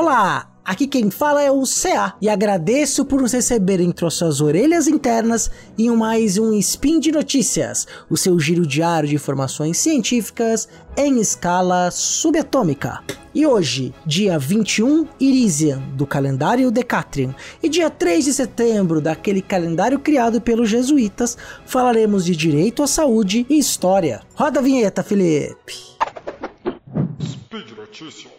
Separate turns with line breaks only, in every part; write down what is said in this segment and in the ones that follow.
Olá! Aqui quem fala é o CA e agradeço por nos receber entre suas orelhas internas em mais um Spin de Notícias, o seu giro diário de informações científicas em escala subatômica. E hoje, dia 21 Irisian do calendário Decatrian e dia 3 de setembro daquele calendário criado pelos jesuítas, falaremos de direito à saúde e história. Roda a vinheta, Felipe! Speed Notícias.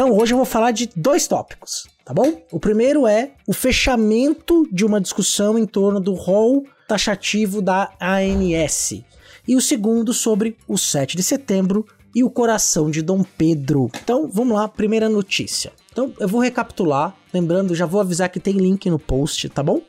Então hoje eu vou falar de dois tópicos, tá bom? O primeiro é o fechamento de uma discussão em torno do rol taxativo da ANS. E o segundo sobre o 7 de setembro e o coração de Dom Pedro. Então vamos lá, primeira notícia. Então eu vou recapitular, lembrando, já vou avisar que tem link no post, tá bom?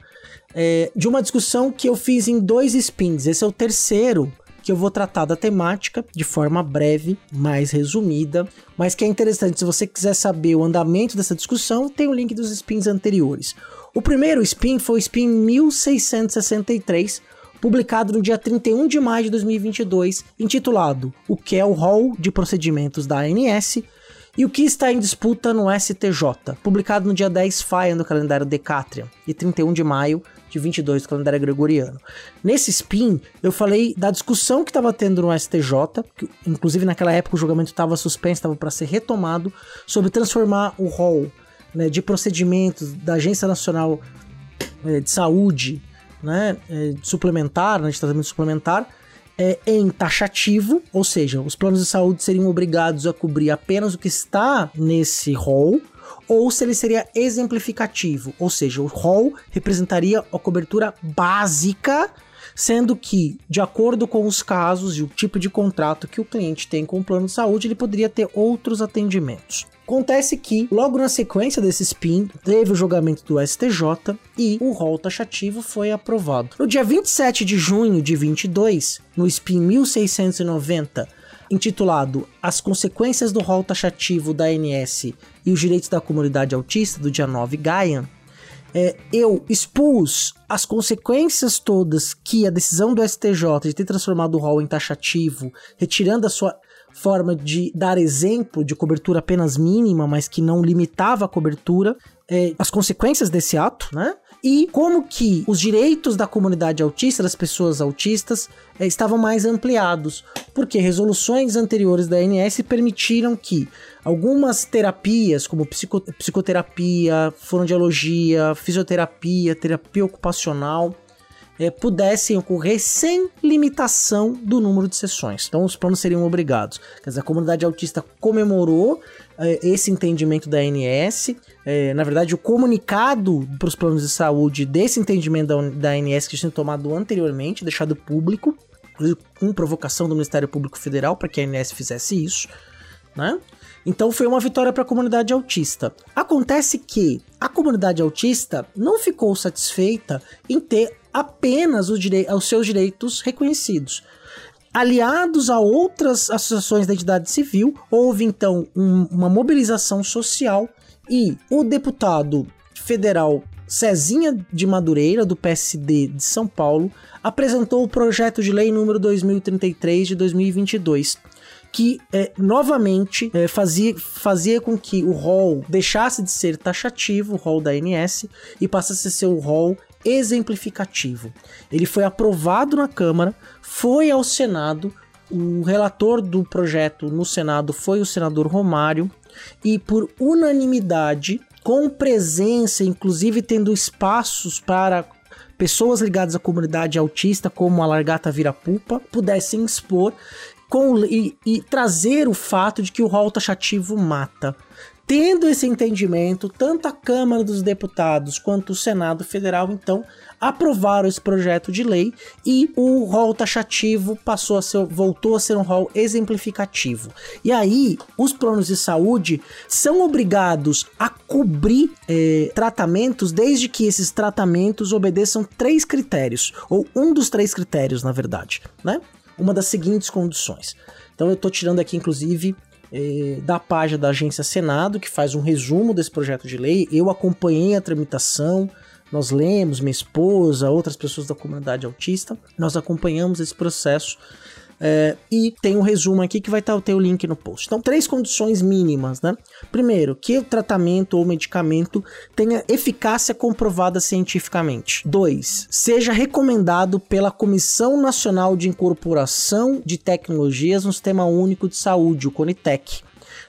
É, de uma discussão que eu fiz em dois spins. Esse é o terceiro que eu vou tratar da temática de forma breve, mais resumida, mas que é interessante. Se você quiser saber o andamento dessa discussão, tem o link dos spins anteriores. O primeiro spin foi o spin 1663, publicado no dia 31 de maio de 2022, intitulado O que é o rol de procedimentos da ANS e o que está em disputa no STJ, publicado no dia 10 Faia no calendário Decatrian e 31 de maio de 22 do calendário gregoriano. Nesse spin, eu falei da discussão que estava tendo no STJ, que, inclusive naquela época o julgamento estava suspenso, estava para ser retomado, sobre transformar o rol né, de procedimentos da Agência Nacional é, de Saúde né, é, suplementar, né, de tratamento suplementar, é, em taxativo, ou seja, os planos de saúde seriam obrigados a cobrir apenas o que está nesse rol, ou se ele seria exemplificativo, ou seja, o rol representaria a cobertura básica, sendo que, de acordo com os casos e o tipo de contrato que o cliente tem com o plano de saúde, ele poderia ter outros atendimentos. Acontece que, logo na sequência desse spin, teve o julgamento do STJ e o rol taxativo foi aprovado. No dia 27 de junho de 22, no spin 1690, intitulado As Consequências do Rol Taxativo da ANS e os Direitos da Comunidade Autista, do dia 9 Gaia, é, eu expus as consequências todas que a decisão do STJ de ter transformado o rol em taxativo, retirando a sua forma de dar exemplo de cobertura apenas mínima, mas que não limitava a cobertura, é, as consequências desse ato, né? E como que os direitos da comunidade autista, das pessoas autistas, é, estavam mais ampliados, porque resoluções anteriores da ANS permitiram que algumas terapias, como psico, psicoterapia, fonoaudiologia, fisioterapia, terapia ocupacional, é, pudessem ocorrer sem limitação do número de sessões. Então os planos seriam obrigados. Quer dizer, a comunidade autista comemorou é, esse entendimento da ANS. É, na verdade, o comunicado para os planos de saúde desse entendimento da, da ANS que tinha tomado anteriormente, deixado público, com provocação do Ministério Público Federal para que a ANS fizesse isso, né? Então foi uma vitória para a comunidade autista. Acontece que a comunidade autista não ficou satisfeita em ter apenas os, seus direitos reconhecidos. Aliados a outras associações da entidade civil, houve então um, uma mobilização social e o deputado federal Cezinha de Madureira, do PSD de São Paulo, apresentou o projeto de lei número 2033 de 2022, que é, novamente é, fazia, fazia com que o rol deixasse de ser taxativo, o rol da ANS, e passasse a ser o rol exemplificativo. Ele foi aprovado na Câmara, foi ao Senado, o relator do projeto no Senado foi o senador Romário, e por unanimidade, com presença, inclusive tendo espaços para pessoas ligadas à comunidade autista, como a Largata Virapupa, pudessem expor com, e, e trazer o fato de que o rol taxativo mata. Tendo esse entendimento, tanto a Câmara dos Deputados quanto o Senado Federal, então, aprovaram esse projeto de lei e o rol taxativo passou a ser, voltou a ser um rol exemplificativo. E aí, os planos de saúde são obrigados a cobrir é, tratamentos desde que esses tratamentos obedeçam três critérios, ou um dos três critérios, na verdade, né? Uma das seguintes condições. Então eu estou tirando aqui, inclusive, é, da página da Agência Senado, que faz um resumo desse projeto de lei. Eu acompanhei a tramitação, nós lemos, minha esposa, outras pessoas da comunidade autista, nós acompanhamos esse processo é, e tem um resumo aqui que vai estar ter o link no post. Então, três condições mínimas, né? Primeiro, que o tratamento ou medicamento tenha eficácia comprovada cientificamente. Dois, seja recomendado pela Comissão Nacional de Incorporação de Tecnologias no Sistema Único de Saúde, o CONITEC.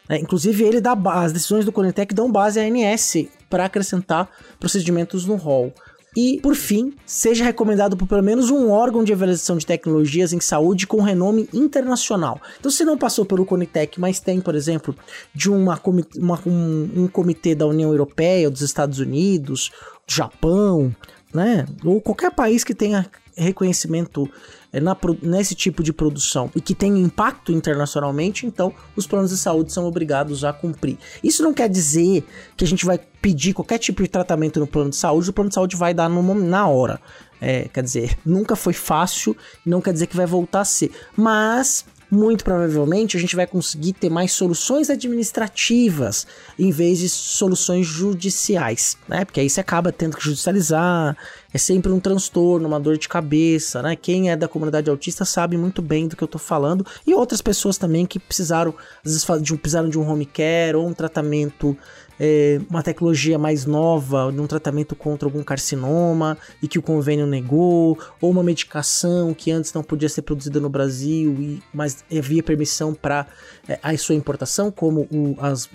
É, inclusive, ele dá as decisões do Conitec dão base à ANS para acrescentar procedimentos no rol. E, por fim, seja recomendado por pelo menos um órgão de avaliação de tecnologias em saúde com renome internacional. Então, se não passou pelo Conitec, mas tem, por exemplo, de uma, uma um, um comitê da União Europeia, dos Estados Unidos, do Japão, né? Ou qualquer país que tenha reconhecimento é, na, nesse tipo de produção e que tem impacto internacionalmente, então os planos de saúde são obrigados a cumprir. Isso não quer dizer que a gente vai pedir qualquer tipo de tratamento no plano de saúde, o plano de saúde vai dar no, na hora. É, quer dizer, nunca foi fácil, não quer dizer que vai voltar a ser. Mas muito provavelmente a gente vai conseguir ter mais soluções administrativas em vez de soluções judiciais, né? Porque aí você acaba tendo que judicializar, é sempre um transtorno, uma dor de cabeça, né? Quem é da comunidade autista sabe muito bem do que eu tô falando e outras pessoas também que precisaram, às vezes precisaram de um home care ou um tratamento é, uma tecnologia mais nova, de um tratamento contra algum carcinoma e que o convênio negou, ou uma medicação que antes não podia ser produzida no Brasil, e, mas havia permissão para é, a sua importação, como o, as,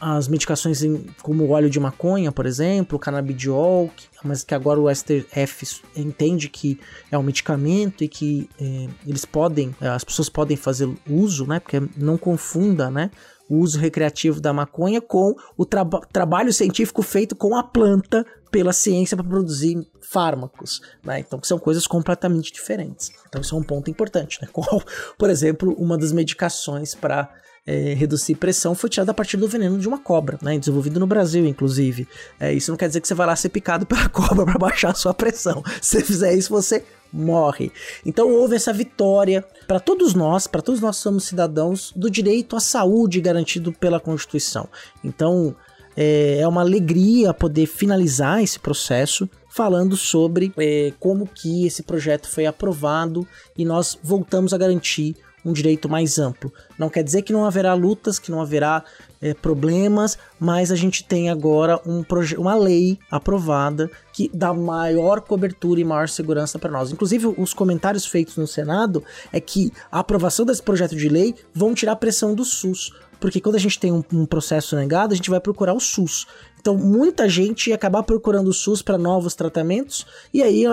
as medicações em, como o óleo de maconha, por exemplo, o canabidiol, que, mas que agora o STF entende que é um medicamento e que é, eles podem, as pessoas podem fazer uso, né? Porque não confunda, né? o uso recreativo da maconha com o tra trabalho científico feito com a planta pela ciência para produzir fármacos, né? Então são coisas completamente diferentes. Então isso é um ponto importante, né? Qual, por exemplo, uma das medicações para é, reduzir pressão foi tirada a partir do veneno de uma cobra, né? Desenvolvido no Brasil, inclusive. É, isso não quer dizer que você vai lá ser picado pela cobra para baixar a sua pressão. Se você fizer isso, você morre. Então houve essa vitória para todos nós, para todos nós somos cidadãos do direito à saúde garantido pela Constituição. Então é, é uma alegria poder finalizar esse processo falando sobre é, como que esse projeto foi aprovado e nós voltamos a garantir um direito mais amplo. Não quer dizer que não haverá lutas, que não haverá é, problemas, mas a gente tem agora um uma lei aprovada que dá maior cobertura e maior segurança para nós. Inclusive, os comentários feitos no Senado é que a aprovação desse projeto de lei vão tirar a pressão do SUS. Porque quando a gente tem um, um processo negado, a gente vai procurar o SUS. Então, muita gente ia acabar procurando o SUS para novos tratamentos, e aí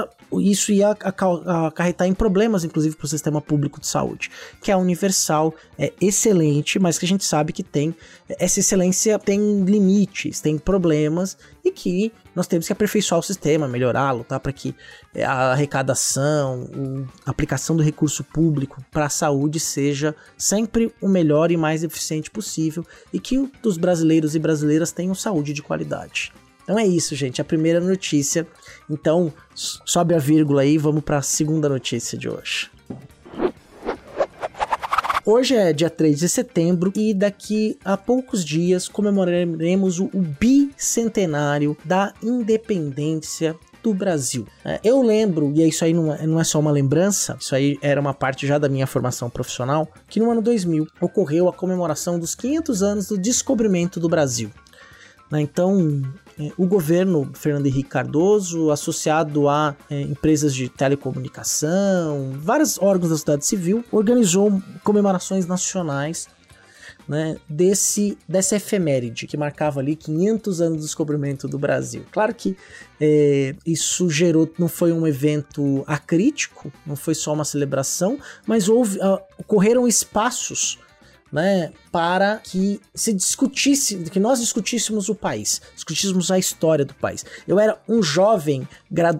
isso ia acarretar em problemas, inclusive, para o sistema público de saúde, que é universal, é excelente, mas que a gente sabe que tem essa excelência tem limites, tem problemas e que nós temos que aperfeiçoar o sistema, melhorá-lo, tá? Para que é, a arrecadação, a aplicação do recurso público para a saúde seja sempre o melhor e mais eficiente possível e que os brasileiros e brasileiras tenham saúde de qualidade. Então é isso, gente. A primeira notícia. Então, sobe a vírgula aí, vamos para a segunda notícia de hoje. Hoje é dia 3 de setembro e daqui a poucos dias comemoraremos o bicentenário da independência do Brasil. É, eu lembro, e isso aí não é, não é só uma lembrança, isso aí era uma parte já da minha formação profissional, que no ano 2000 ocorreu a comemoração dos 500 anos do descobrimento do Brasil. Né? Então, é, o governo Fernando Henrique Cardoso, associado a é, empresas de telecomunicação, vários órgãos da sociedade civil, organizou comemorações nacionais né, desse, dessa efeméride que marcava ali 500 anos do descobrimento do Brasil. Claro que é, isso gerou, não foi um evento acrítico, não foi só uma celebração, mas houve, uh, ocorreram espaços né, para que se discutisse, que nós discutíssemos o país, discutíssemos a história do país. Eu era um jovem,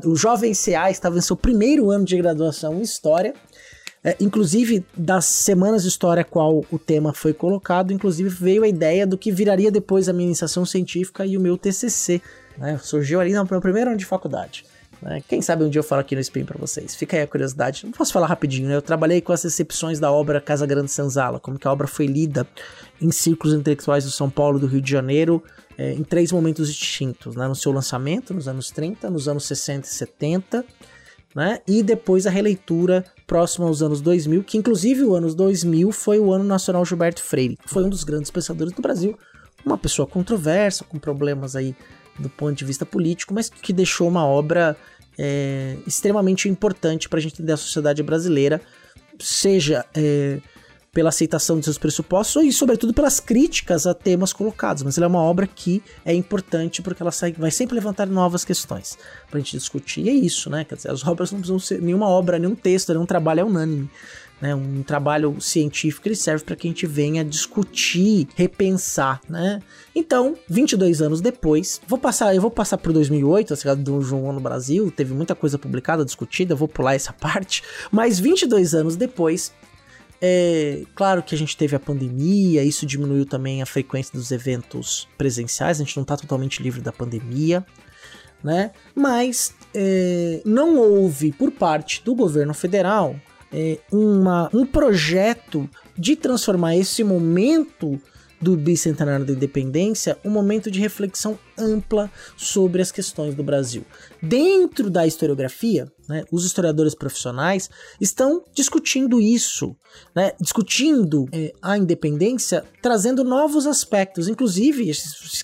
o jovem CA estava em seu primeiro ano de graduação em História, é, inclusive, das semanas de história qual o tema foi colocado, inclusive veio a ideia do que viraria depois a minha iniciação científica e o meu TCC. Né? Surgiu ali no meu primeiro ano de faculdade. Né? Quem sabe um dia eu falo aqui no Spin para vocês. Fica aí a curiosidade. Não posso falar rapidinho, né? Eu trabalhei com as recepções da obra Casa Grande Senzala, como que a obra foi lida em círculos intelectuais do São Paulo do Rio de Janeiro, é, em três momentos distintos, né? No seu lançamento, nos anos 30, nos anos 60 e 70, né? E depois a releitura próxima aos anos 2000, que inclusive o ano 2000 foi o ano nacional Gilberto Freire. Foi um dos grandes pensadores do Brasil, uma pessoa controversa, com problemas aí do ponto de vista político, mas que deixou uma obra é, extremamente importante para a gente entender a sociedade brasileira, seja é, pela aceitação de seus pressupostos e, sobretudo, pelas críticas a temas colocados. Mas ela é uma obra que é importante porque ela vai sempre levantar novas questões para a gente discutir. E é isso, né? Quer dizer, as obras não precisam ser nenhuma obra, nenhum texto, nenhum trabalho é unânime. Né, um trabalho científico ele serve para que a gente venha discutir, repensar, né? Então, 22 anos depois, vou passar, eu vou passar por 2008, a chegada do João no Brasil, teve muita coisa publicada, discutida, vou pular essa parte, mas 22 anos depois, é, claro que a gente teve a pandemia, isso diminuiu também a frequência dos eventos presenciais, a gente não está totalmente livre da pandemia, né? Mas é, não houve por parte do governo federal é, uma, um projeto de transformar esse momento do bicentenário da independência um momento de reflexão ampla sobre as questões do Brasil. Dentro da historiografia, né, os historiadores profissionais estão discutindo isso, né, discutindo é, a independência, trazendo novos aspectos. Inclusive,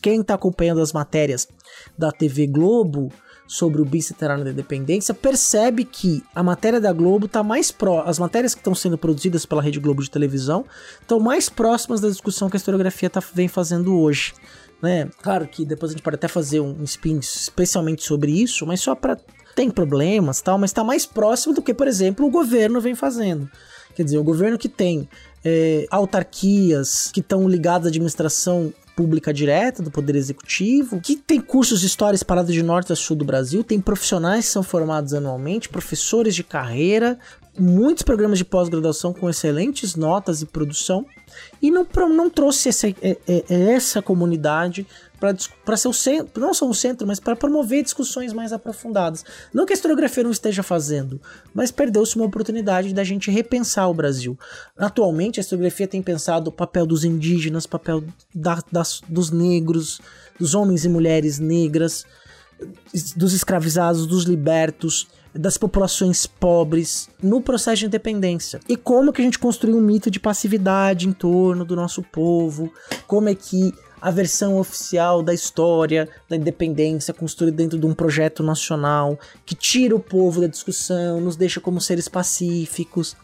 quem está acompanhando as matérias da TV Globo sobre o bicentenário da independência, percebe que a matéria da Globo está mais pró, as matérias que estão sendo produzidas pela Rede Globo de televisão estão mais próximas da discussão que a historiografia tá, vem fazendo hoje. Né? Claro que depois a gente pode até fazer um spin especialmente sobre isso, mas só para tem problemas tal, mas está mais próximo do que, por exemplo, o governo vem fazendo. Quer dizer, o governo que tem é, autarquias que estão ligadas à administração pública direta do Poder Executivo, que tem cursos de história espalhados de norte a sul do Brasil, tem profissionais que são formados anualmente, professores de carreira, muitos programas de pós-graduação com excelentes notas e produção, e não, não trouxe essa, é, é, é essa comunidade para ser o centro, não só o centro, mas para promover discussões mais aprofundadas. Não que a historiografia não esteja fazendo, mas perdeu-se uma oportunidade da gente repensar o Brasil. Atualmente, a historiografia tem pensado o papel dos indígenas, o papel da, das, dos negros, dos homens e mulheres negras, dos escravizados, dos libertos, das populações pobres no processo de independência. E como que a gente construiu um mito de passividade em torno do nosso povo, como é que a versão oficial da história da independência construída dentro de um projeto nacional que tira o povo da discussão, nos deixa como seres pacíficos,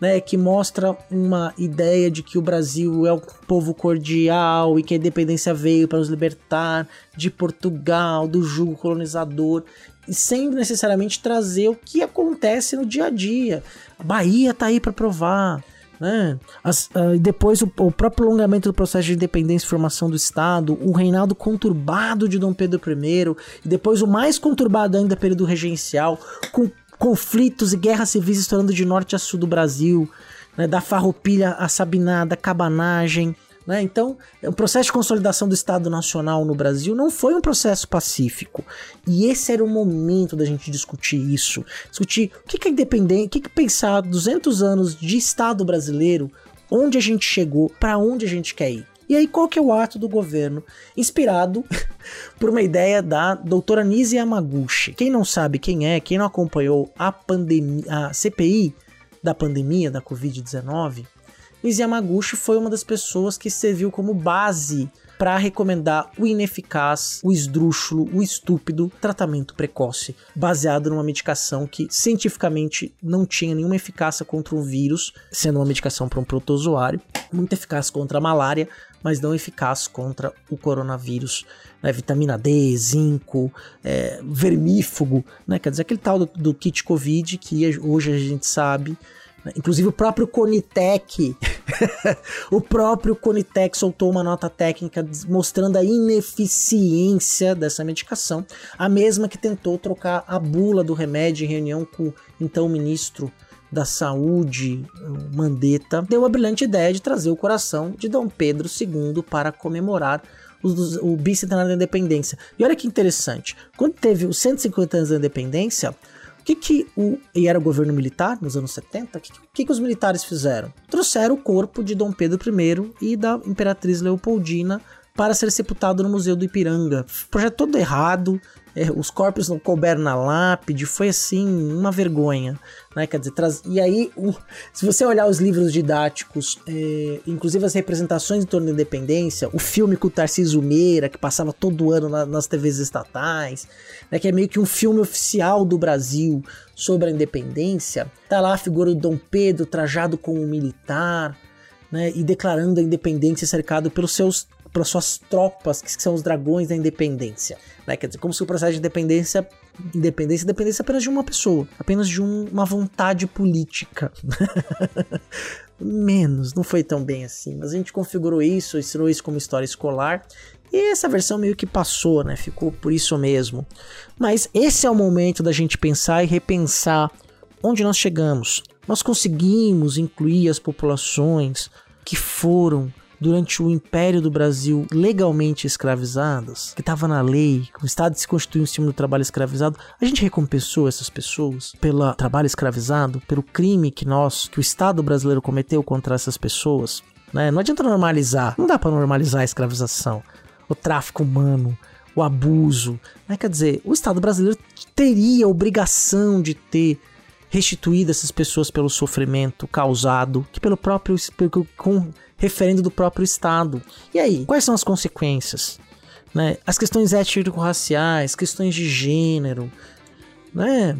né, que mostra uma ideia de que o Brasil é um povo cordial e que a independência veio para nos libertar de Portugal, do jugo colonizador, e sem necessariamente trazer o que acontece no dia a dia. A Bahia tá aí para provar né? As, uh, depois o, o, próprio prolongamento do processo de independência e formação do Estado, o reinado conturbado de Dom Pedro I, e depois o mais conturbado ainda período regencial, com conflitos e guerras civis estourando de norte a sul do Brasil, né? da farroupilha a sabinada, cabanagem, né? Então, o processo de consolidação do Estado Nacional no Brasil não foi um processo pacífico. E esse era o momento da gente discutir isso. Discutir o que é independente, o que é pensar 200 anos de Estado brasileiro, onde a gente chegou, para onde a gente quer ir. E aí, qual que é o ato do governo? Inspirado por uma ideia da doutora Nise Yamaguchi. Quem não sabe quem é, quem não acompanhou a pandemia, a CPI da pandemia da Covid-19, Liz Yamaguchi foi uma das pessoas que serviu como base para recomendar o ineficaz, o esdrúxulo, o estúpido tratamento precoce, baseado numa medicação que cientificamente não tinha nenhuma eficácia contra o vírus, sendo uma medicação para um protozoário, muito eficaz contra a malária, mas não eficaz contra o coronavírus. Né? Vitamina D, zinco, é, vermífugo, né? quer dizer, aquele tal do, do kit Covid que hoje a gente sabe Inclusive o próprio Conitec, o próprio Conitec soltou uma nota técnica mostrando a ineficiência dessa medicação, a mesma que tentou trocar a bula do remédio em reunião com então o ministro da Saúde, Mandetta, deu a brilhante ideia de trazer o coração de Dom Pedro II para comemorar o, o bicentenário da independência. E olha que interessante, quando teve os 150 anos da independência, que que o... e era o governo militar nos anos 70, o que, que, que os militares fizeram? Trouxeram o corpo de Dom Pedro I e da Imperatriz Leopoldina para ser sepultado no Museu do Ipiranga. Projeto todo errado, é, os corpos não couberam na lápide, foi assim, uma vergonha. Né? Quer dizer, traz... e aí, se você olhar os livros didáticos, é... inclusive as representações em torno da independência, o filme com o Tarcísio Meira, que passava todo ano na, nas TVs estatais, né? que é meio que um filme oficial do Brasil sobre a independência, tá lá a figura do Dom Pedro trajado como um militar, né, e declarando a independência cercado pelos seus para suas tropas, que são os dragões da independência. Né? Quer dizer, como se o processo de independência independência dependesse apenas de uma pessoa, apenas de um, uma vontade política. Menos, não foi tão bem assim. Mas a gente configurou isso, ensinou isso como história escolar. E essa versão meio que passou, né? Ficou por isso mesmo. Mas esse é o momento da gente pensar e repensar onde nós chegamos. Nós conseguimos incluir as populações que foram durante o Império do Brasil legalmente escravizadas, que estava na lei, que o Estado se constituiu em cima do trabalho escravizado, a gente recompensou essas pessoas pelo trabalho escravizado, pelo crime que nós, que o Estado brasileiro cometeu contra essas pessoas. Né? Não adianta normalizar, não dá para normalizar a escravização, o tráfico humano, o abuso. Né? Quer dizer, o Estado brasileiro teria a obrigação de ter restituído essas pessoas pelo sofrimento causado, que pelo próprio com referendo do próprio Estado. E aí, quais são as consequências? Né? As questões étnico-raciais, questões de gênero, né?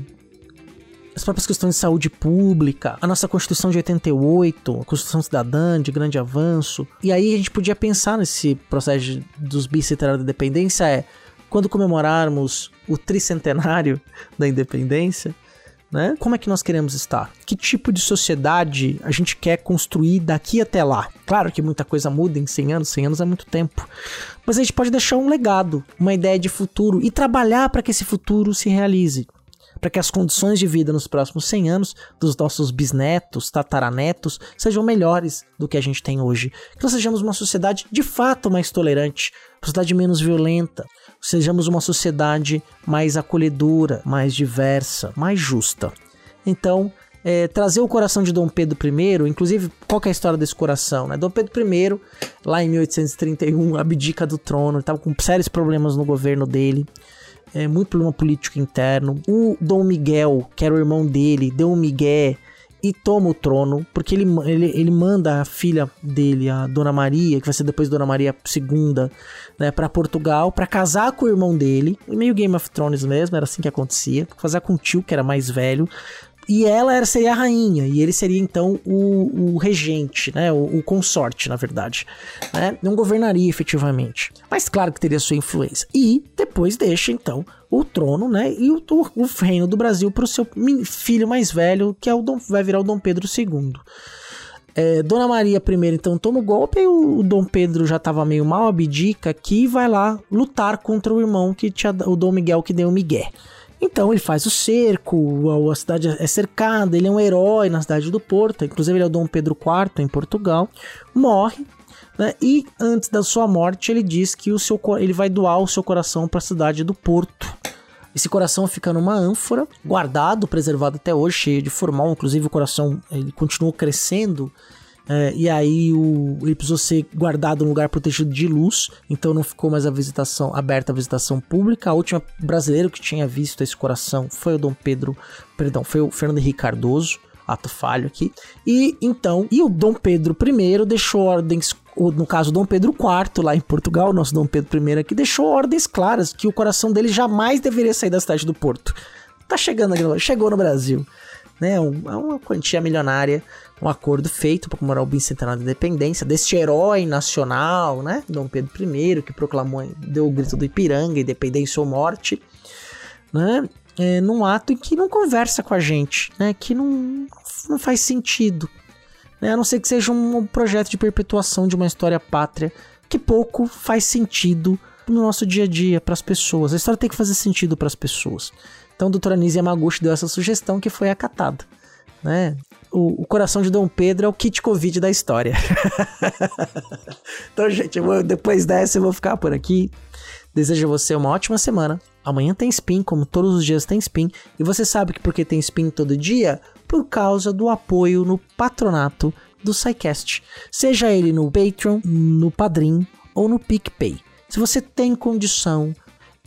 as próprias questões de saúde pública, a nossa Constituição de 88, a Constituição Cidadã de grande avanço. E aí a gente podia pensar nesse processo dos bicentenários da independência é quando comemorarmos o tricentenário da independência, né? Como é que nós queremos estar? Que tipo de sociedade a gente quer construir daqui até lá? Claro que muita coisa muda em 100 anos, 100 anos é muito tempo. Mas a gente pode deixar um legado, uma ideia de futuro e trabalhar para que esse futuro se realize para que as condições de vida nos próximos 100 anos dos nossos bisnetos, tataranetos, sejam melhores do que a gente tem hoje. Que nós sejamos uma sociedade de fato mais tolerante, uma sociedade menos violenta, sejamos uma sociedade mais acolhedora, mais diversa, mais justa. Então, é, trazer o coração de Dom Pedro I, inclusive, qual é a história desse coração? Né? Dom Pedro I, lá em 1831, abdica do trono, estava com sérios problemas no governo dele é, muito problema político interno. O Dom Miguel, que era o irmão dele, deu um migué e toma o trono, porque ele, ele, ele manda a filha dele, a Dona Maria, que vai ser depois Dona Maria II, né, para Portugal, para casar com o irmão dele, meio Game of Thrones mesmo, era assim que acontecia, casar com o tio, que era mais velho, e ela era, seria a rainha, e ele seria então o, o regente, né? O, o, consorte, na verdade. Né? Não governaria efetivamente. Mas claro que teria sua influência. E depois deixa então o trono, né? E o, o reino do Brasil para o seu filho mais velho, que é o Dom, vai virar o Dom Pedro II. É, Dona Maria I então toma o golpe e o, Dom Pedro já estava meio mal abdica aqui e vai lá lutar contra o irmão que tinha o Dom Miguel que deu o Miguel. Então ele faz o cerco, a cidade é cercada, ele é um herói na cidade do Porto, inclusive ele é o Dom Pedro IV em Portugal, morre, né? E antes da sua morte ele diz que o seu, ele vai doar o seu coração para a cidade do Porto. Esse coração fica numa ânfora, guardado, preservado até hoje, cheio de formal, inclusive o coração ele continuou crescendo é, e aí o, ele precisou ser guardado num lugar protegido de luz, então não ficou mais a visitação aberta a visitação pública. A última brasileiro que tinha visto esse coração foi o Dom Pedro, perdão, foi o Fernando Henrique Cardoso, ato falho aqui. E então, e o Dom Pedro I deixou ordens, no caso Dom Pedro IV lá em Portugal, nosso Dom Pedro I aqui deixou ordens claras que o coração dele jamais deveria sair da cidade do Porto. Tá chegando aqui, chegou no Brasil, né? uma quantia milionária um acordo feito para comemorar o bicentenário da independência deste herói nacional, né? Dom Pedro I, que proclamou, deu o grito do Ipiranga, independência ou morte, né? É, num ato em que não conversa com a gente, né? Que não, não faz sentido. Né? A não ser que seja um projeto de perpetuação de uma história pátria que pouco faz sentido no nosso dia a dia para as pessoas. A história tem que fazer sentido para as pessoas. Então, a doutora Nise Yamaguchi deu essa sugestão que foi acatada. Né? o, o, coração de Dom Pedro é o kit Covid da história. então, gente, vou, depois dessa eu vou ficar por aqui. Desejo a você uma ótima semana. Amanhã tem spin, como todos os dias tem spin. E você sabe que porque tem spin todo dia? Por causa do apoio no patronato do SciCast. Seja ele no Patreon, no Padrim ou no PicPay. Se você tem condição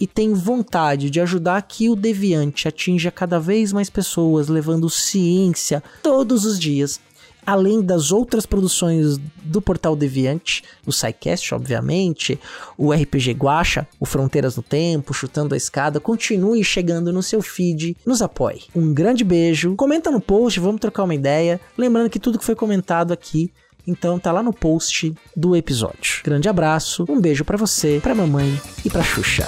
e tem vontade de ajudar que o Deviante atinja cada vez mais pessoas, levando ciência todos os dias, além das outras produções do Portal Deviante, o SciCast, obviamente, o RPG Guacha, o Fronteiras no Tempo, Chutando a Escada, continue chegando no seu feed, nos apoie. Um grande beijo, comenta no post, vamos trocar uma ideia, lembrando que tudo que foi comentado aqui então tá lá no post do episódio. Grande abraço, um beijo para você, para mamãe e para Xuxa.